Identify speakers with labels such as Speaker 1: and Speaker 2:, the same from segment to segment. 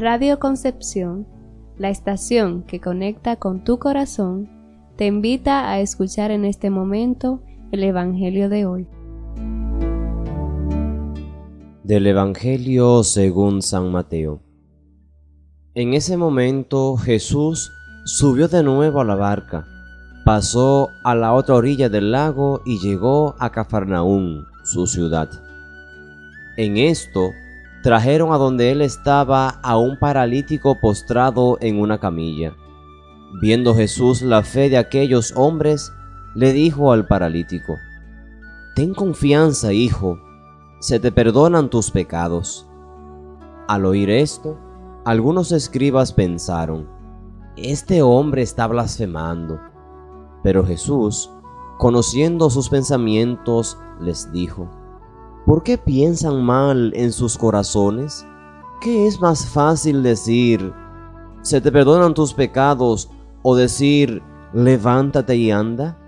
Speaker 1: Radio Concepción, la estación que conecta con tu corazón, te invita a escuchar en este momento el Evangelio de hoy.
Speaker 2: Del Evangelio según San Mateo. En ese momento Jesús subió de nuevo a la barca, pasó a la otra orilla del lago y llegó a Cafarnaún, su ciudad. En esto trajeron a donde él estaba a un paralítico postrado en una camilla. Viendo Jesús la fe de aquellos hombres, le dijo al paralítico, Ten confianza, hijo, se te perdonan tus pecados. Al oír esto, algunos escribas pensaron, Este hombre está blasfemando. Pero Jesús, conociendo sus pensamientos, les dijo, ¿Por qué piensan mal en sus corazones? ¿Qué es más fácil decir, se te perdonan tus pecados, o decir, levántate y anda?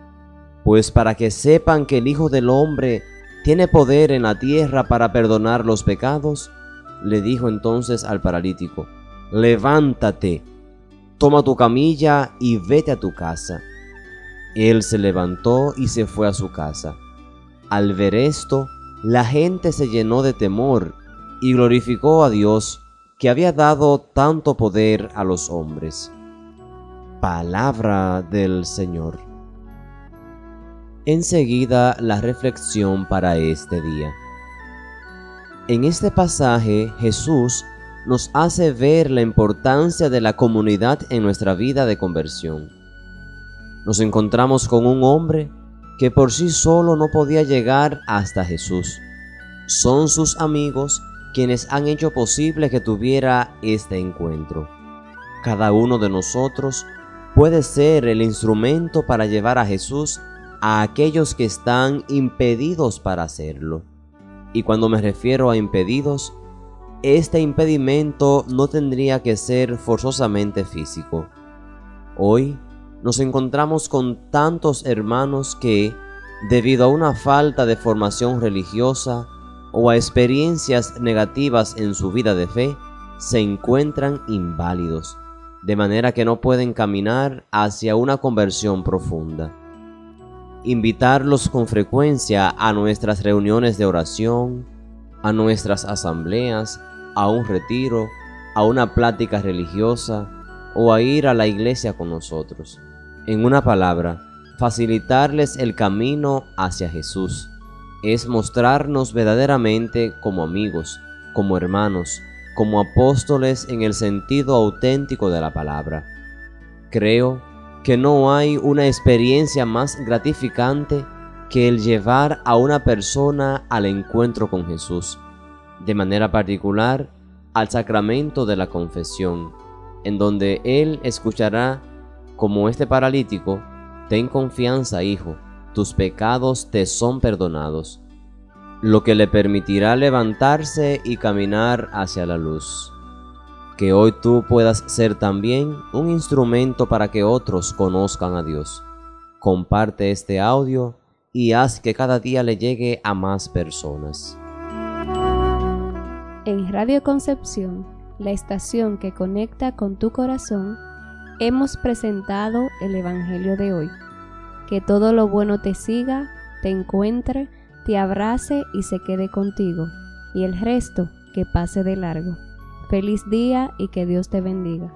Speaker 2: Pues para que sepan que el Hijo del Hombre tiene poder en la tierra para perdonar los pecados, le dijo entonces al paralítico, levántate, toma tu camilla y vete a tu casa. Él se levantó y se fue a su casa. Al ver esto, la gente se llenó de temor y glorificó a Dios que había dado tanto poder a los hombres. Palabra del Señor. Enseguida la reflexión para este día. En este pasaje Jesús nos hace ver la importancia de la comunidad en nuestra vida de conversión. Nos encontramos con un hombre que por sí solo no podía llegar hasta Jesús. Son sus amigos quienes han hecho posible que tuviera este encuentro. Cada uno de nosotros puede ser el instrumento para llevar a Jesús a aquellos que están impedidos para hacerlo. Y cuando me refiero a impedidos, este impedimento no tendría que ser forzosamente físico. Hoy nos encontramos con tantos hermanos que, debido a una falta de formación religiosa o a experiencias negativas en su vida de fe, se encuentran inválidos, de manera que no pueden caminar hacia una conversión profunda. Invitarlos con frecuencia a nuestras reuniones de oración, a nuestras asambleas, a un retiro, a una plática religiosa o a ir a la iglesia con nosotros. En una palabra, facilitarles el camino hacia Jesús es mostrarnos verdaderamente como amigos, como hermanos, como apóstoles en el sentido auténtico de la palabra. Creo que no hay una experiencia más gratificante que el llevar a una persona al encuentro con Jesús, de manera particular al sacramento de la confesión, en donde Él escuchará como este paralítico, ten confianza, hijo, tus pecados te son perdonados, lo que le permitirá levantarse y caminar hacia la luz. Que hoy tú puedas ser también un instrumento para que otros conozcan a Dios. Comparte este audio y haz que cada día le llegue a más personas.
Speaker 1: En Radio Concepción, la estación que conecta con tu corazón, hemos presentado el Evangelio de hoy. Que todo lo bueno te siga, te encuentre, te abrace y se quede contigo, y el resto que pase de largo. Feliz día y que Dios te bendiga.